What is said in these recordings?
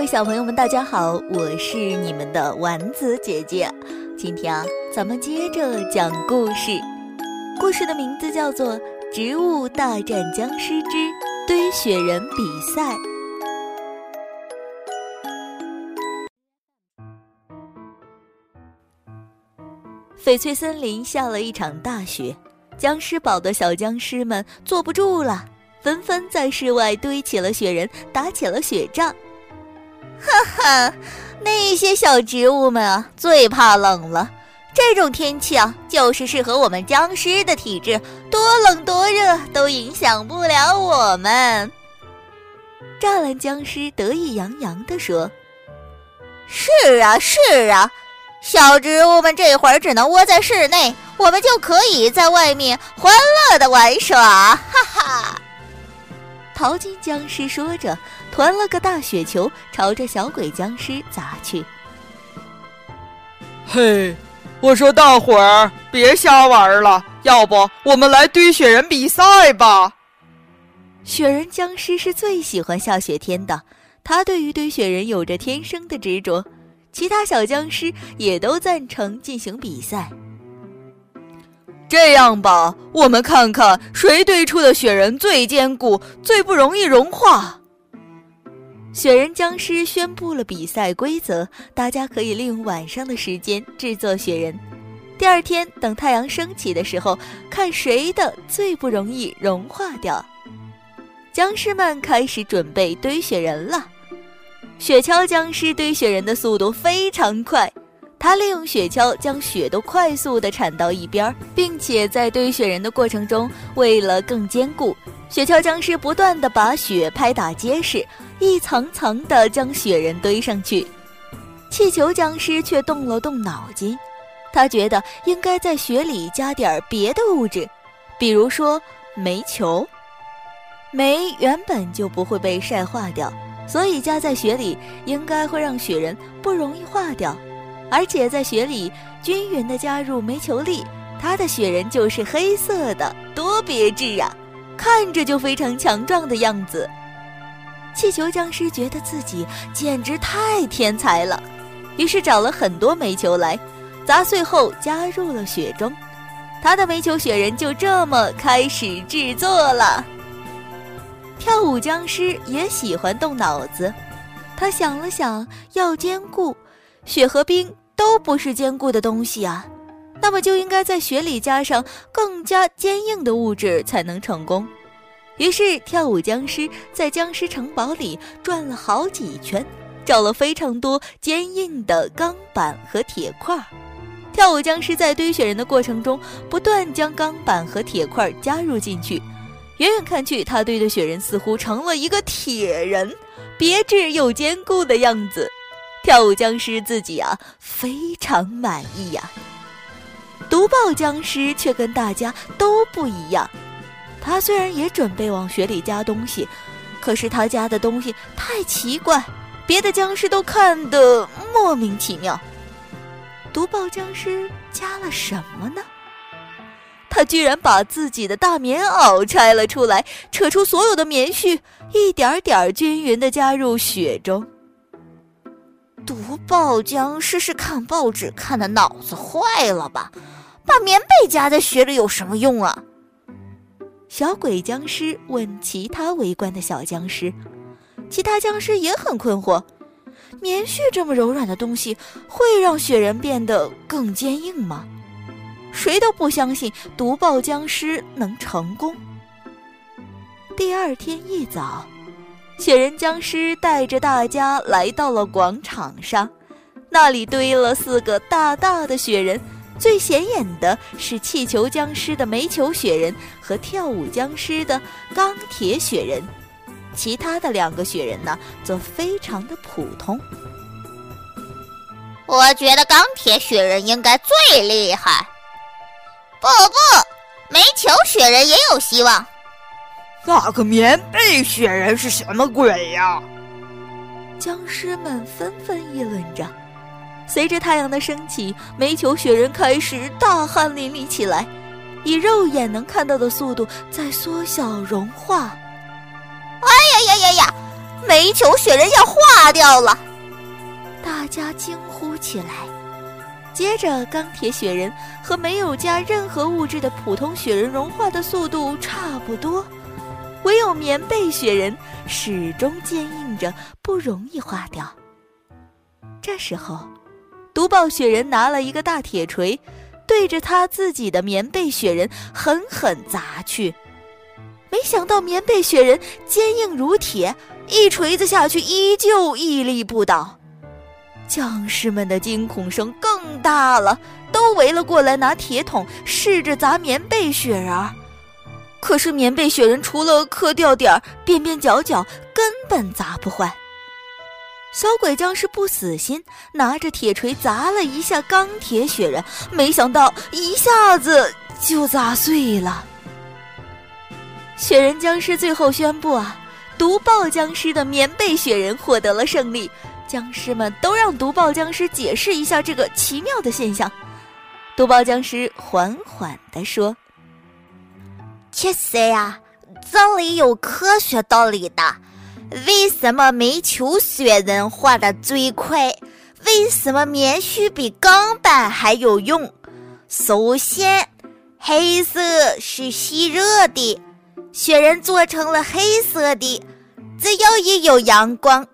位小朋友们，大家好，我是你们的丸子姐姐。今天啊，咱们接着讲故事。故事的名字叫做《植物大战僵尸之堆雪人比赛》。翡翠森林下了一场大雪，僵尸堡的小僵尸们坐不住了，纷纷在室外堆起了雪人，打起了雪仗。哈哈，那些小植物们啊，最怕冷了。这种天气啊，就是适合我们僵尸的体质，多冷多热都影响不了我们。栅栏僵尸得意洋洋地说：“是啊，是啊。”小植物们这会儿只能窝在室内，我们就可以在外面欢乐的玩耍，哈哈！淘金僵尸说着，团了个大雪球，朝着小鬼僵尸砸去。嘿，我说大伙儿别瞎玩了，要不我们来堆雪人比赛吧？雪人僵尸是最喜欢下雪天的，他对于堆雪人有着天生的执着。其他小僵尸也都赞成进行比赛。这样吧，我们看看谁堆出的雪人最坚固、最不容易融化。雪人僵尸宣布了比赛规则：大家可以利用晚上的时间制作雪人，第二天等太阳升起的时候，看谁的最不容易融化掉。僵尸们开始准备堆雪人了。雪橇僵尸堆雪人的速度非常快，他利用雪橇将雪都快速地铲到一边，并且在堆雪人的过程中，为了更坚固，雪橇僵尸不断地把雪拍打结实，一层层地将雪人堆上去。气球僵尸却动了动脑筋，他觉得应该在雪里加点别的物质，比如说煤球，煤原本就不会被晒化掉。所以加在雪里应该会让雪人不容易化掉，而且在雪里均匀地加入煤球粒，它的雪人就是黑色的，多别致啊！看着就非常强壮的样子。气球僵尸觉得自己简直太天才了，于是找了很多煤球来，砸碎后加入了雪中，他的煤球雪人就这么开始制作了。跳舞僵尸也喜欢动脑子，他想了想，要坚固，雪和冰都不是坚固的东西啊，那么就应该在雪里加上更加坚硬的物质才能成功。于是，跳舞僵尸在僵尸城堡里转了好几圈，找了非常多坚硬的钢板和铁块。跳舞僵尸在堆雪人的过程中，不断将钢板和铁块加入进去。远远看去，他堆的雪人似乎成了一个铁人，别致又坚固的样子。跳舞僵尸自己啊，非常满意呀。毒爆僵尸却跟大家都不一样，他虽然也准备往雪里加东西，可是他加的东西太奇怪，别的僵尸都看得莫名其妙。毒爆僵尸加了什么呢？他居然把自己的大棉袄拆了出来，扯出所有的棉絮，一点点均匀的加入雪中。毒爆僵尸是看报纸看的脑子坏了吧？把棉被夹在雪里有什么用啊？小鬼僵尸问其他围观的小僵尸，其他僵尸也很困惑：棉絮这么柔软的东西，会让雪人变得更坚硬吗？谁都不相信毒爆僵尸能成功。第二天一早，雪人僵尸带着大家来到了广场上，那里堆了四个大大的雪人，最显眼的是气球僵尸的煤球雪人和跳舞僵尸的钢铁雪人，其他的两个雪人呢，则非常的普通。我觉得钢铁雪人应该最厉害。不不，煤球雪人也有希望。那个棉被雪人是什么鬼呀？僵尸们纷纷议论着。随着太阳的升起，煤球雪人开始大汗淋漓起来，以肉眼能看到的速度在缩小融化。哎呀呀呀呀！煤球雪人要化掉了！大家惊呼起来。接着，钢铁雪人和没有加任何物质的普通雪人融化的速度差不多，唯有棉被雪人始终坚硬着，不容易化掉。这时候，毒爆雪人拿了一个大铁锤，对着他自己的棉被雪人狠狠砸去。没想到棉被雪人坚硬如铁，一锤子下去依旧屹立不倒。将士们的惊恐声更大了，都围了过来拿铁桶试着砸棉被雪人儿。可是棉被雪人除了磕掉点儿、边边角角，根本砸不坏。小鬼僵尸不死心，拿着铁锤砸了一下钢铁雪人，没想到一下子就砸碎了。雪人僵尸最后宣布啊，毒爆僵尸的棉被雪人获得了胜利。僵尸们都让毒爆僵尸解释一下这个奇妙的现象。毒爆僵尸缓缓地说：“其实呀，这里有科学道理的。为什么煤球雪人化的最快？为什么棉絮比钢板还有用？首先，黑色是吸热的。”雪人做成了黑色的，只要一有阳光，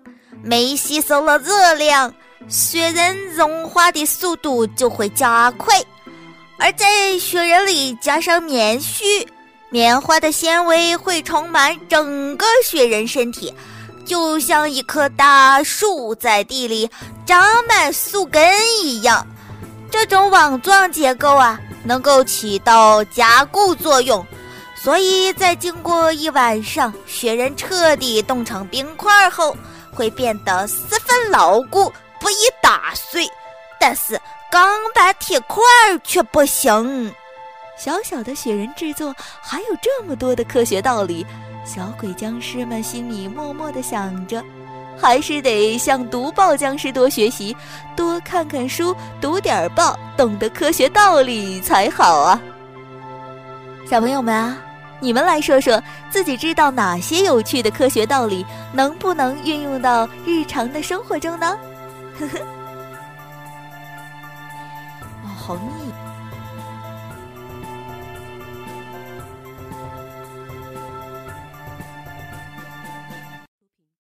煤吸收了热量，雪人融化的速度就会加快。而在雪人里加上棉絮，棉花的纤维会充满整个雪人身体，就像一棵大树在地里长满树根一样。这种网状结构啊，能够起到加固作用。所以在经过一晚上，雪人彻底冻成冰块后，会变得十分牢固，不易打碎。但是钢板铁块却不行。小小的雪人制作还有这么多的科学道理，小鬼僵尸们心里默默的想着，还是得向毒爆僵尸多学习，多看看书，读点报，懂得科学道理才好啊！小朋友们啊！你们来说说，自己知道哪些有趣的科学道理，能不能运用到日常的生活中呢？呵呵，哦，好腻。